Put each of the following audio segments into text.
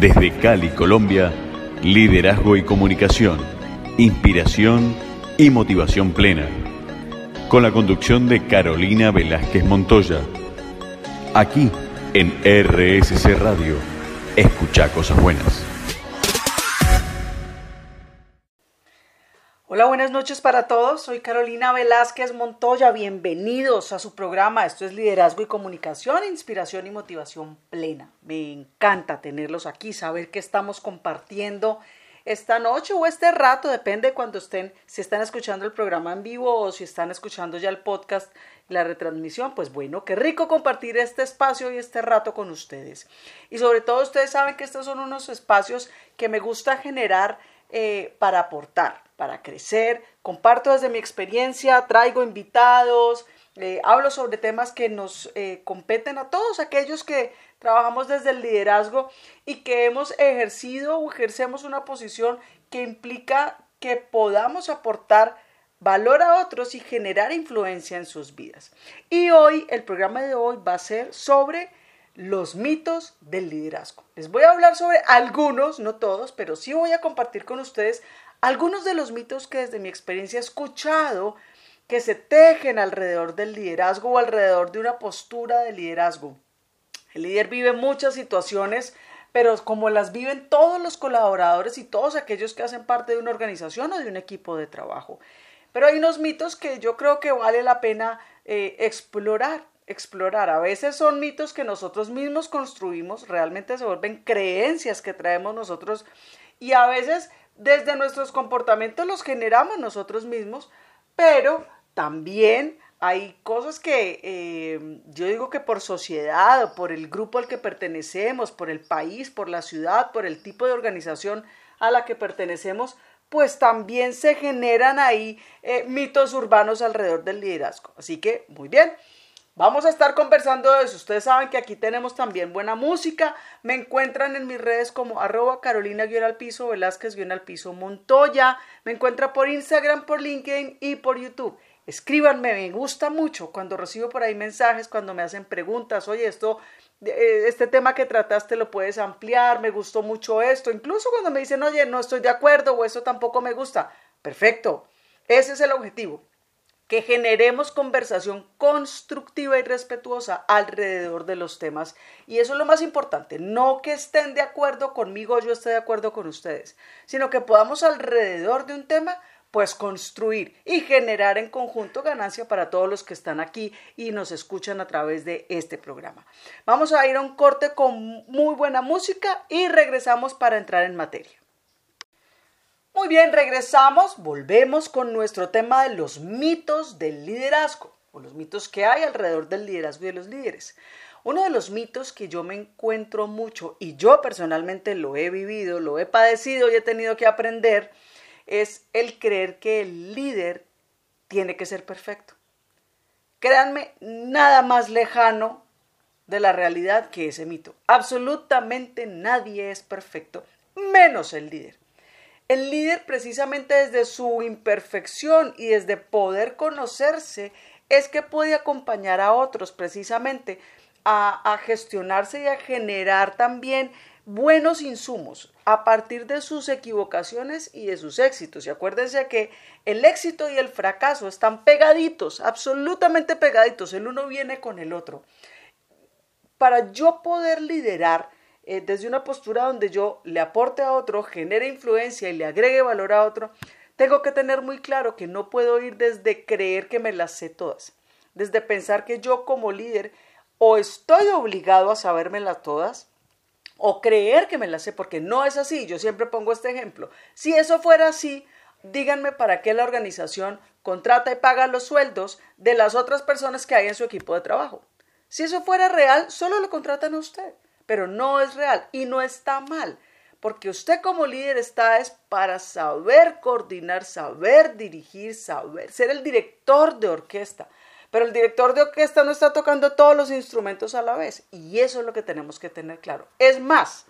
Desde Cali, Colombia, liderazgo y comunicación, inspiración y motivación plena. Con la conducción de Carolina Velázquez Montoya. Aquí en RSC Radio. Escucha cosas buenas. Hola, buenas noches para todos. Soy Carolina Velázquez Montoya. Bienvenidos a su programa. Esto es Liderazgo y Comunicación, Inspiración y Motivación Plena. Me encanta tenerlos aquí, saber que estamos compartiendo esta noche o este rato, depende cuando estén, si están escuchando el programa en vivo o si están escuchando ya el podcast, la retransmisión, pues bueno, qué rico compartir este espacio y este rato con ustedes. Y sobre todo ustedes saben que estos son unos espacios que me gusta generar eh, para aportar, para crecer. Comparto desde mi experiencia, traigo invitados, eh, hablo sobre temas que nos eh, competen a todos aquellos que trabajamos desde el liderazgo y que hemos ejercido o ejercemos una posición que implica que podamos aportar valor a otros y generar influencia en sus vidas. Y hoy, el programa de hoy va a ser sobre los mitos del liderazgo. Les voy a hablar sobre algunos, no todos, pero sí voy a compartir con ustedes algunos de los mitos que desde mi experiencia he escuchado que se tejen alrededor del liderazgo o alrededor de una postura de liderazgo. El líder vive muchas situaciones, pero como las viven todos los colaboradores y todos aquellos que hacen parte de una organización o de un equipo de trabajo. Pero hay unos mitos que yo creo que vale la pena eh, explorar explorar. A veces son mitos que nosotros mismos construimos, realmente se vuelven creencias que traemos nosotros y a veces desde nuestros comportamientos los generamos nosotros mismos, pero también hay cosas que eh, yo digo que por sociedad, por el grupo al que pertenecemos, por el país, por la ciudad, por el tipo de organización a la que pertenecemos, pues también se generan ahí eh, mitos urbanos alrededor del liderazgo. Así que, muy bien. Vamos a estar conversando de eso. Ustedes saben que aquí tenemos también buena música. Me encuentran en mis redes como arroba carolina al piso, Velázquez al piso Montoya. Me encuentran por Instagram, por LinkedIn y por YouTube. Escríbanme, me gusta mucho cuando recibo por ahí mensajes, cuando me hacen preguntas. Oye, esto, eh, este tema que trataste lo puedes ampliar, me gustó mucho esto. Incluso cuando me dicen, oye, no estoy de acuerdo o esto tampoco me gusta. Perfecto. Ese es el objetivo que generemos conversación constructiva y respetuosa alrededor de los temas. Y eso es lo más importante, no que estén de acuerdo conmigo o yo esté de acuerdo con ustedes, sino que podamos alrededor de un tema pues construir y generar en conjunto ganancia para todos los que están aquí y nos escuchan a través de este programa. Vamos a ir a un corte con muy buena música y regresamos para entrar en materia. Muy bien, regresamos, volvemos con nuestro tema de los mitos del liderazgo, o los mitos que hay alrededor del liderazgo y de los líderes. Uno de los mitos que yo me encuentro mucho, y yo personalmente lo he vivido, lo he padecido y he tenido que aprender, es el creer que el líder tiene que ser perfecto. Créanme, nada más lejano de la realidad que ese mito. Absolutamente nadie es perfecto, menos el líder. El líder precisamente desde su imperfección y desde poder conocerse es que puede acompañar a otros precisamente a, gestionarse y a generar también buenos insumos a partir de sus equivocaciones y de sus éxitos. Y acuérdense que el éxito y el fracaso están pegaditos, absolutamente pegaditos, el uno viene con el otro. Para yo poder liderar, eh, desde una postura donde yo le aporte a otro, genere influencia y le agregue valor a otro, tengo que tener muy claro que no puedo ir desde creer que me las sé todas, desde pensar que yo como líder o estoy obligado a sabérmelas todas, o creer que me las sé, porque no es así. Yo siempre pongo este ejemplo. Si eso fuera así, díganme para qué la organización contrata y paga los sueldos de las otras personas que hay en su equipo de trabajo. Si eso fuera real, solo lo contratan a usted pero no es real y no está mal, porque usted como líder está es para saber coordinar, saber dirigir, saber ser el director de orquesta. Pero el director de orquesta no está tocando todos los instrumentos a la vez y eso es lo que tenemos que tener claro. Es más,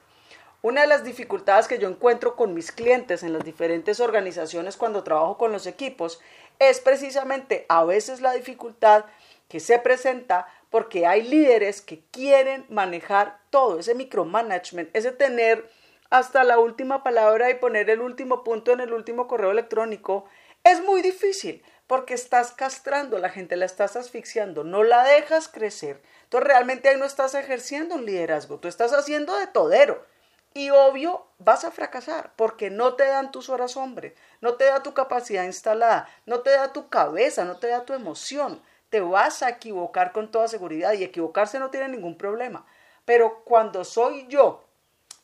una de las dificultades que yo encuentro con mis clientes en las diferentes organizaciones cuando trabajo con los equipos es precisamente a veces la dificultad que se presenta porque hay líderes que quieren manejar todo, ese micromanagement, ese tener hasta la última palabra y poner el último punto en el último correo electrónico, es muy difícil porque estás castrando a la gente, la estás asfixiando, no la dejas crecer. Entonces realmente ahí no estás ejerciendo un liderazgo, tú estás haciendo de todero. Y obvio, vas a fracasar porque no te dan tus horas hombre, no te da tu capacidad instalada, no te da tu cabeza, no te da tu emoción. Te vas a equivocar con toda seguridad y equivocarse no tiene ningún problema. Pero cuando soy yo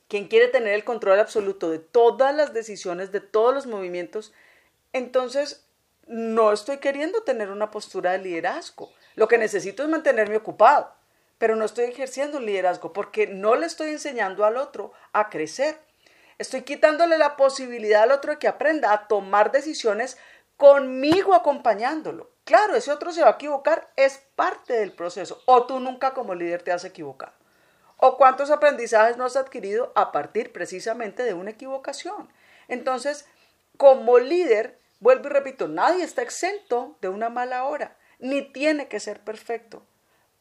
quien quiere tener el control absoluto de todas las decisiones, de todos los movimientos, entonces no estoy queriendo tener una postura de liderazgo. Lo que necesito es mantenerme ocupado pero no estoy ejerciendo un liderazgo porque no le estoy enseñando al otro a crecer. Estoy quitándole la posibilidad al otro de que aprenda a tomar decisiones conmigo acompañándolo. Claro, ese otro se va a equivocar, es parte del proceso. O tú nunca como líder te has equivocado. O cuántos aprendizajes no has adquirido a partir precisamente de una equivocación. Entonces, como líder, vuelvo y repito, nadie está exento de una mala hora, ni tiene que ser perfecto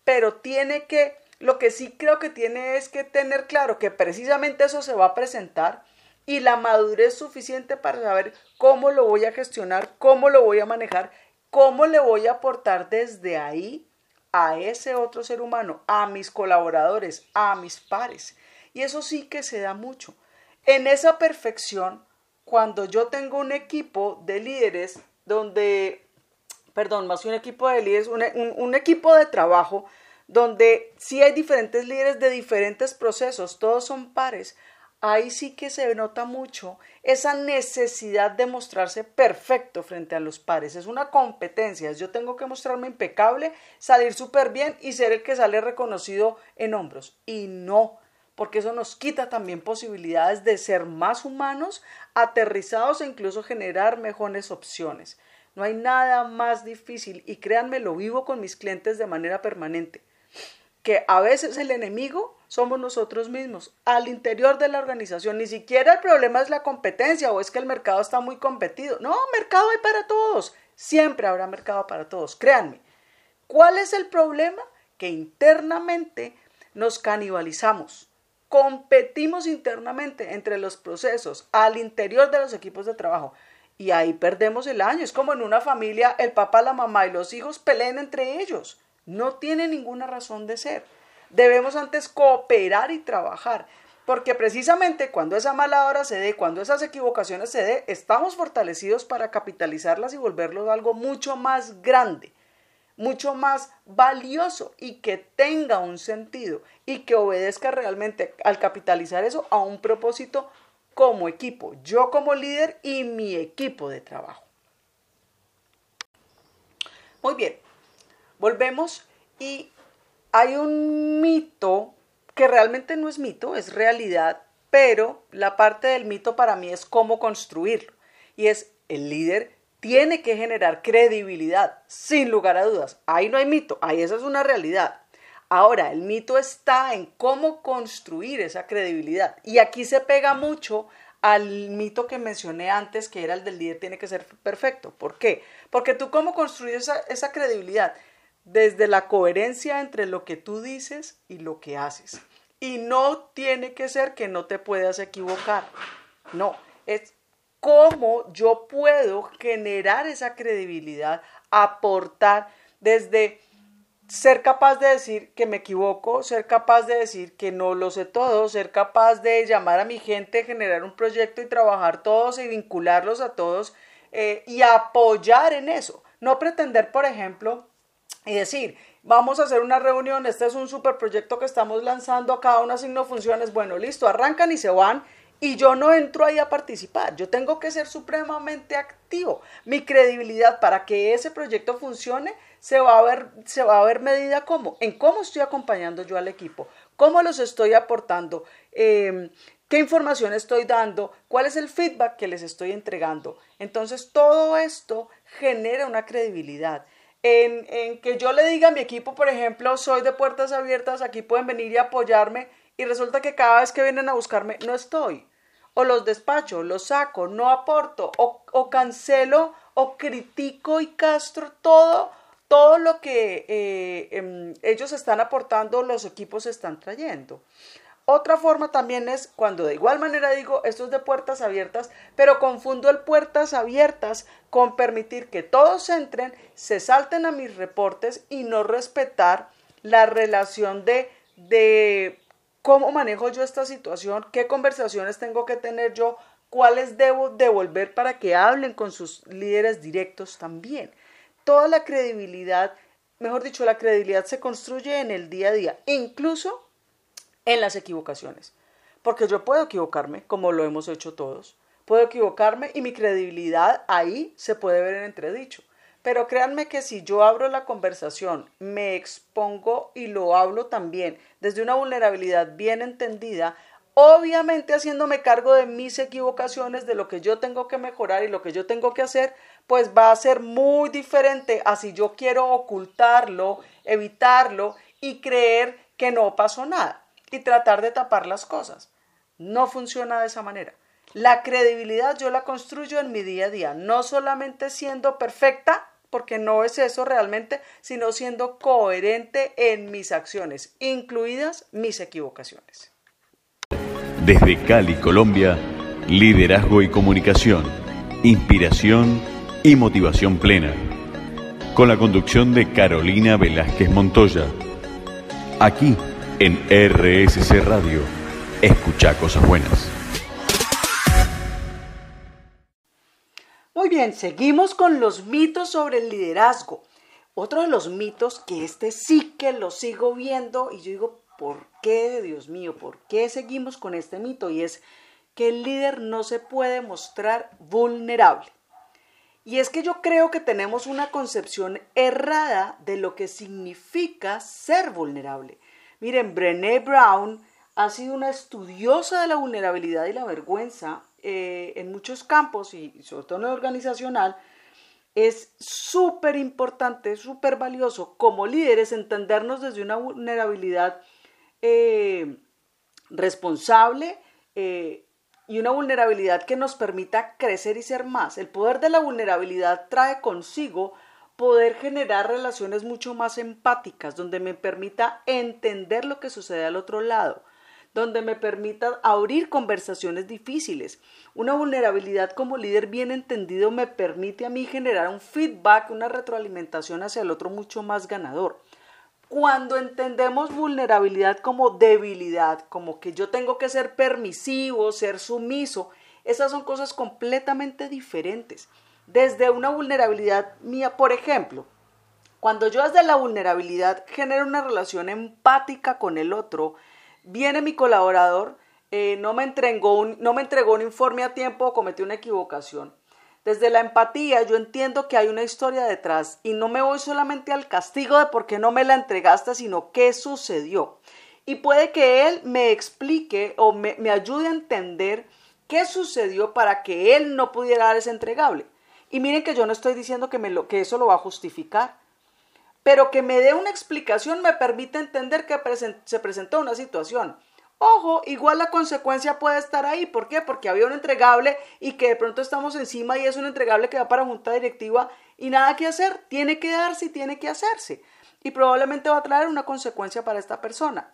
pero tiene que, lo que sí creo que tiene es que tener claro que precisamente eso se va a presentar y la madurez suficiente para saber cómo lo voy a gestionar, cómo lo voy a manejar, cómo le voy a aportar desde ahí a ese otro ser humano, a mis colaboradores, a mis pares. Y eso sí que se da mucho. En esa perfección, cuando yo tengo un equipo de líderes donde perdón, más un equipo de líderes, un, equipo de trabajo donde sí hay diferentes líderes de diferentes procesos, todos son pares, ahí sí que se nota mucho esa necesidad de mostrarse perfecto frente a los pares. Es una competencia, yo tengo que mostrarme impecable, salir súper bien y ser el que sale reconocido en hombros. Y no, porque eso nos quita también posibilidades de ser más humanos, aterrizados e incluso generar mejores opciones. No hay nada más difícil y créanme, lo vivo con mis clientes de manera permanente, que a veces el enemigo somos nosotros mismos, al interior de la organización. Ni siquiera el problema es la competencia o es que el mercado está muy competido. No, mercado hay para todos. Siempre habrá mercado para todos, créanme. ¿Cuál es el problema? Que internamente nos canibalizamos. Competimos internamente entre los procesos al interior de los equipos de trabajo y ahí perdemos el año. Es como en una familia, el papá, la mamá y los hijos peleen entre ellos. No tiene ninguna razón de ser. Debemos antes cooperar y trabajar, porque precisamente cuando esa mala hora se dé, cuando esas equivocaciones se dé, estamos fortalecidos para capitalizarlas y volverlo algo mucho más grande, mucho más valioso y que tenga un sentido y que obedezca realmente al capitalizar eso a un propósito como equipo, yo como líder y mi equipo de trabajo. Muy bien, volvemos y hay un mito que realmente no es mito, es realidad, pero la parte del mito para mí es cómo construirlo. Y es el líder tiene que generar credibilidad, sin lugar a dudas. Ahí no hay mito, ahí esa es una realidad. Ahora, el mito está en cómo construir esa credibilidad. Y aquí se pega mucho al mito que mencioné antes, que era el del líder tiene que ser perfecto. ¿Por qué? Porque tú cómo construyes esa, esa credibilidad desde la coherencia entre lo que tú dices y lo que haces. Y no tiene que ser que no te puedas equivocar. No, es cómo yo puedo generar esa credibilidad, aportar desde ser capaz de decir que me equivoco, ser capaz de decir que no lo sé todo, ser capaz de llamar a mi gente, generar un proyecto y trabajar todos y vincularlos a todos eh, y apoyar en eso. No pretender, por ejemplo, y decir, vamos a hacer una reunión, este es un super proyecto que estamos lanzando, a cada una signo funciones, bueno, listo, arrancan y se van y yo no entro ahí a participar. Yo tengo que ser supremamente activo. Mi credibilidad para que ese proyecto funcione se va a ver, se va a ver medida cómo, en cómo estoy acompañando yo al equipo, cómo los estoy aportando, em, qué información estoy dando, cuál es el feedback que les estoy entregando. Entonces todo esto genera una credibilidad. En, en que yo le diga a mi equipo, por ejemplo, soy de puertas abiertas, aquí pueden venir y apoyarme, y resulta que cada vez que vienen a buscarme no estoy. O los despacho, los saco, no aporto, o, cancelo, o critico y castro todo todo lo que eh, em, ellos están aportando, los equipos están trayendo. Otra forma también es cuando de igual manera digo esto es de puertas abiertas, pero confundo el puertas abiertas con permitir que todos entren, se salten a mis reportes y no respetar la relación de, de cómo manejo yo esta situación, qué conversaciones tengo que tener yo, cuáles debo devolver para que hablen con sus líderes directos también. Toda la credibilidad, mejor dicho, la credibilidad se construye en el día a día, incluso en las equivocaciones. Porque yo puedo equivocarme, como lo hemos hecho todos. Puedo equivocarme y mi credibilidad ahí se puede ver en entredicho. Pero créanme que si yo abro la conversación, me expongo y lo hablo también desde una vulnerabilidad bien entendida, obviamente haciéndome cargo de mis equivocaciones, de lo que yo tengo que mejorar y lo que yo tengo que hacer, pues va a ser muy diferente a si yo quiero ocultarlo, evitarlo y creer que no pasó nada y tratar de tapar las cosas. No funciona de esa manera. La credibilidad yo la construyo en mi día a día, no solamente siendo perfecta, porque no es eso realmente, sino siendo coherente en mis acciones, incluidas mis equivocaciones. Desde Cali, Colombia, liderazgo y comunicación, inspiración y motivación plena. Con la conducción de Carolina Velázquez Montoya. Aquí en RSC Radio. Escucha cosas buenas. Muy bien, seguimos con los mitos sobre el liderazgo. Otro de los mitos que este sí que lo sigo viendo y yo digo, ¿por qué, Dios mío? ¿Por qué seguimos con este mito? Y es que el líder no se puede mostrar vulnerable. Y es que yo creo que tenemos una concepción errada de lo que significa ser vulnerable. Miren, Brené Brown ha sido una estudiosa de la vulnerabilidad y la vergüenza eh, en muchos campos y sobre todo en el organizacional. Es súper importante, súper valioso como líderes entendernos desde una vulnerabilidad eh, responsable eh, y una vulnerabilidad que nos permita crecer y ser más. El poder de la vulnerabilidad trae consigo poder generar relaciones mucho más empáticas, donde me permita entender lo que sucede al otro lado, donde me permita abrir conversaciones difíciles. Una vulnerabilidad como líder bien entendido me permite a mí generar un feedback, una retroalimentación hacia el otro mucho más ganador. Cuando entendemos vulnerabilidad como debilidad, como que yo tengo que ser permisivo, ser sumiso, esas son cosas completamente diferentes desde una vulnerabilidad mía, por ejemplo, cuando yo desde la vulnerabilidad genero una relación empática con el otro, viene mi colaborador, eh, no, me entregó un, no me entregó un informe a tiempo o cometió una equivocación. Desde la empatía yo entiendo que hay una historia detrás y no me voy solamente al castigo de por qué no me la entregaste, sino qué sucedió. Y puede que él me explique o me, me ayude a entender qué sucedió para que él no pudiera dar ese entregable. Y miren que yo no estoy diciendo que, me lo, que eso lo va a justificar, pero que me dé una explicación me permite entender que se presentó una situación. Ojo, igual la consecuencia puede estar ahí. ¿Por qué? Porque había un entregable y que de pronto estamos encima y es un entregable que va para junta directiva y nada que hacer. Tiene que darse y tiene que hacerse. Y probablemente va a traer una consecuencia para esta persona.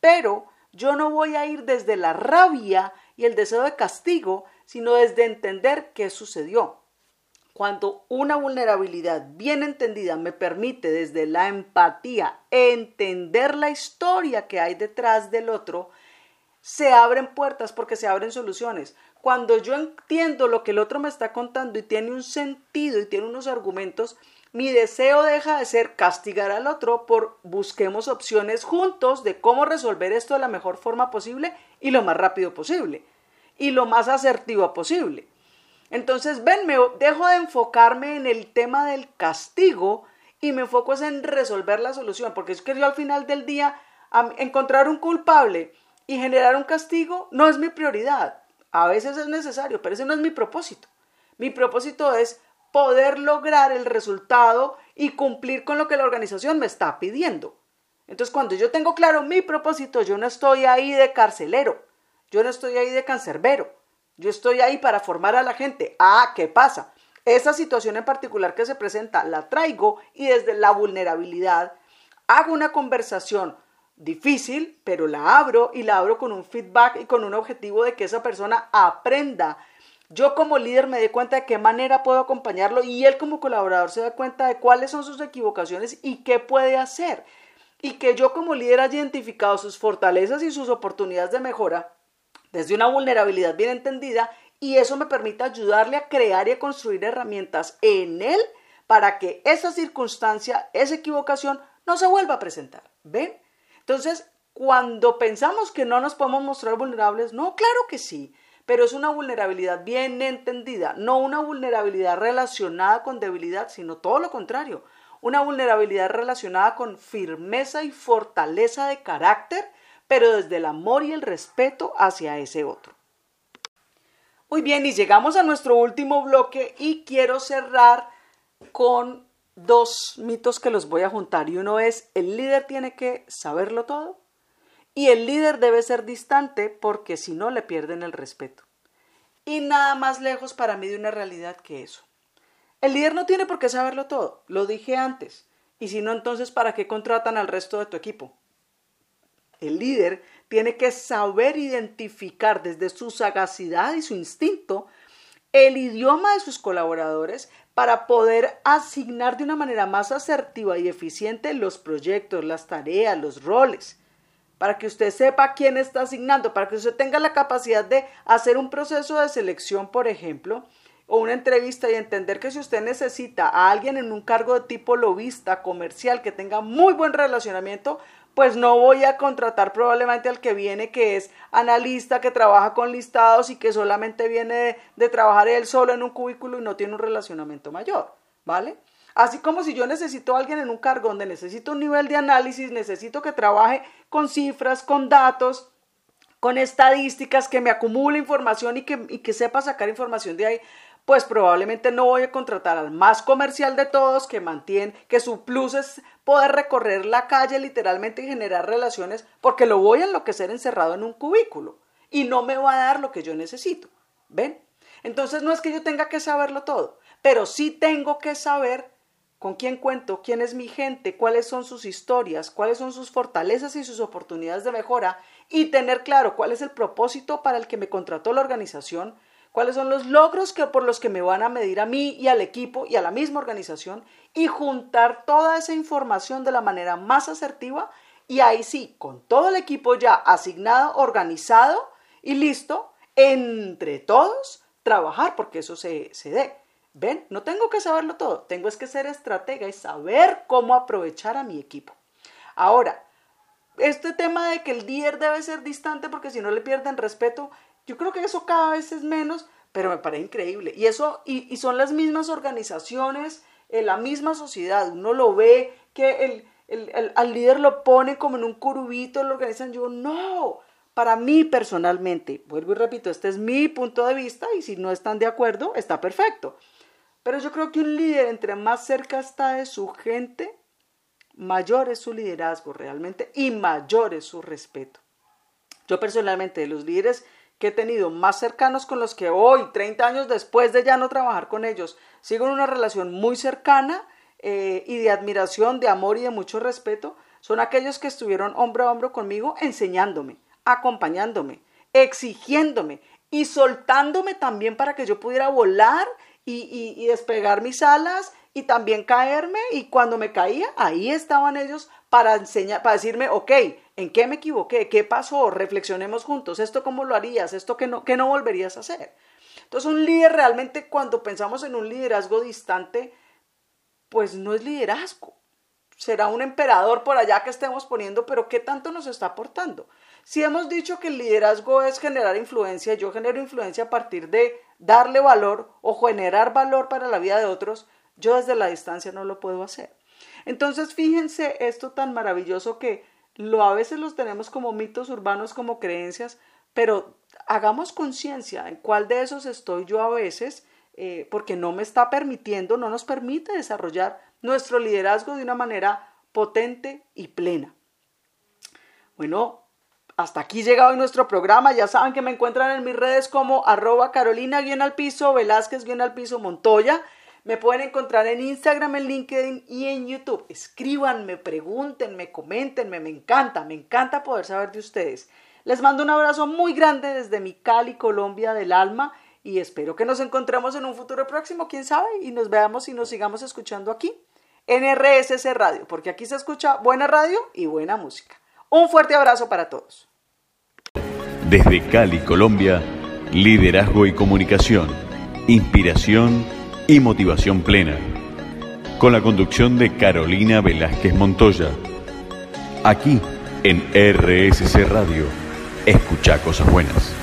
Pero yo no voy a ir desde la rabia y el deseo de castigo, sino desde entender qué sucedió. Cuando una vulnerabilidad bien entendida me permite desde la empatía entender la historia que hay detrás del otro, se abren puertas porque se abren soluciones. Cuando yo entiendo lo que el otro me está contando y tiene un sentido y tiene unos argumentos, mi deseo deja de ser castigar al otro por busquemos opciones juntos de cómo resolver esto de la mejor forma posible y lo más rápido posible y lo más asertivo posible. Entonces, ven, me dejo de enfocarme en el tema del castigo y me enfoco en resolver la solución, porque es que yo al final del día encontrar un culpable y generar un castigo no es mi prioridad. A veces es necesario, pero ese no es mi propósito. Mi propósito es poder lograr el resultado y cumplir con lo que la organización me está pidiendo. Entonces, cuando yo tengo claro mi propósito, yo no estoy ahí de carcelero, yo no estoy ahí de cancerbero. Yo estoy ahí para formar a la gente. Ah, ¿qué pasa? esa situación en particular que se presenta la traigo y desde la vulnerabilidad hago una conversación difícil, pero la abro y la abro con un feedback y con un objetivo de que esa persona aprenda. Yo como líder me dé cuenta de qué manera puedo acompañarlo y él como colaborador se da cuenta de cuáles son sus equivocaciones y qué puede hacer. Y que yo como líder haya identificado sus fortalezas y sus oportunidades de mejora desde una vulnerabilidad bien entendida y eso me permite ayudarle a crear y a construir herramientas en él para que esa circunstancia, esa equivocación no se vuelva a presentar. ¿Ven? Entonces, cuando pensamos que no nos podemos mostrar vulnerables, no, claro que sí, pero es una vulnerabilidad bien entendida, no una vulnerabilidad relacionada con debilidad, sino todo lo contrario, una vulnerabilidad relacionada con firmeza y fortaleza de carácter, pero desde el amor y el respeto hacia ese otro. Muy bien, y llegamos a nuestro último bloque y quiero cerrar con dos mitos que los voy a juntar. Y uno es, el líder tiene que saberlo todo y el líder debe ser distante porque si no le pierden el respeto. Y nada más lejos para mí de una realidad que eso. El líder no tiene por qué saberlo todo, lo dije antes. Y si no, entonces, ¿para qué contratan al resto de tu equipo? El líder tiene que saber identificar desde su sagacidad y su instinto el idioma de sus colaboradores para poder asignar de una manera más asertiva y eficiente los proyectos, las tareas, los roles, para que usted sepa quién está asignando, para que usted tenga la capacidad de hacer un proceso de selección, por ejemplo, o una entrevista y entender que si usted necesita a alguien en un cargo de tipo lobista, comercial, que tenga muy buen relacionamiento, pues no voy a contratar probablemente al que viene que es analista, que trabaja con listados y que solamente viene de, trabajar él solo en un cubículo y no tiene un relacionamiento mayor, ¿vale? Así como si yo necesito a alguien en un cargo donde necesito un nivel de análisis, necesito que trabaje con cifras, con datos, con estadísticas, que me acumule información y que, y que sepa sacar información de ahí, pues probablemente no voy a contratar al más comercial de todos que mantiene, que su plus es poder recorrer la calle literalmente y generar relaciones, porque lo voy a enloquecer encerrado en un cubículo y no me va a dar lo que yo necesito. ¿Ven? Entonces no es que yo tenga que saberlo todo, pero sí tengo que saber con quién cuento, quién es mi gente, cuáles son sus historias, cuáles son sus fortalezas y sus oportunidades de mejora y tener claro cuál es el propósito para el que me contrató la organización cuáles son los logros que, por los que me van a medir a mí y al equipo y a la misma organización y juntar toda esa información de la manera más asertiva y ahí sí, con todo el equipo ya asignado, organizado y listo, entre todos trabajar porque eso se, se dé. ¿Ven? No tengo que saberlo todo, tengo es que ser estratega y saber cómo aprovechar a mi equipo. Ahora, este tema de que el líder debe ser distante porque si no le pierden respeto, yo creo que eso cada vez es menos, pero me parece increíble. Y eso, y, son las mismas organizaciones, en la misma sociedad. Uno lo ve que el, al líder lo pone como en un curubito, lo organizan. Yo, no. Para mí personalmente, vuelvo y repito, este es mi punto de vista y si no están de acuerdo, está perfecto. Pero yo creo que un líder, entre más cerca está de su gente, mayor es su liderazgo realmente y mayor es su respeto. Yo personalmente, de los líderes que he tenido más cercanos con los que hoy, 30 años después de ya no trabajar con ellos, sigo en una relación muy cercana eh, y de admiración, de amor y de mucho respeto, son aquellos que estuvieron hombro a hombro conmigo enseñándome, acompañándome, exigiéndome y soltándome también para que yo pudiera volar y, despegar mis alas y también caerme. Y cuando me caía, ahí estaban ellos para enseñar, para decirme, ok, ¿en qué me equivoqué? ¿Qué pasó? Reflexionemos juntos, esto cómo lo harías, esto que no, que no volverías a hacer. Entonces un líder realmente cuando pensamos en un liderazgo distante, pues no es liderazgo. Será un emperador por allá que estemos poniendo, pero ¿qué tanto nos está aportando? Si hemos dicho que el liderazgo es generar influencia, yo genero influencia a partir de darle valor o generar valor para la vida de otros, yo desde la distancia no lo puedo hacer. Entonces, fíjense esto tan maravilloso que lo a veces los tenemos como mitos urbanos, como creencias, pero hagamos conciencia en cuál de esos estoy yo a veces, eh, porque no me está permitiendo, no nos permite desarrollar nuestro liderazgo de una manera potente y plena. Bueno, hasta aquí llega hoy nuestro programa. Ya saben que me encuentran en mis redes como arroba carolina al piso, velázquez al piso, montoya. Me pueden encontrar en Instagram, en LinkedIn y en YouTube. Escríbanme, pregúntenme, coméntenme. Me encanta, me encanta poder saber de ustedes. Les mando un abrazo muy grande desde mi Cali, Colombia del alma y espero que nos encontremos en un futuro próximo, quién sabe, y nos veamos y nos sigamos escuchando aquí en RSS Radio, porque aquí se escucha buena radio y buena música. Un fuerte abrazo para todos. Desde Cali, Colombia, liderazgo y comunicación, inspiración y motivación plena. Con la conducción de Carolina Velázquez Montoya. Aquí en RSC Radio. Escucha cosas buenas.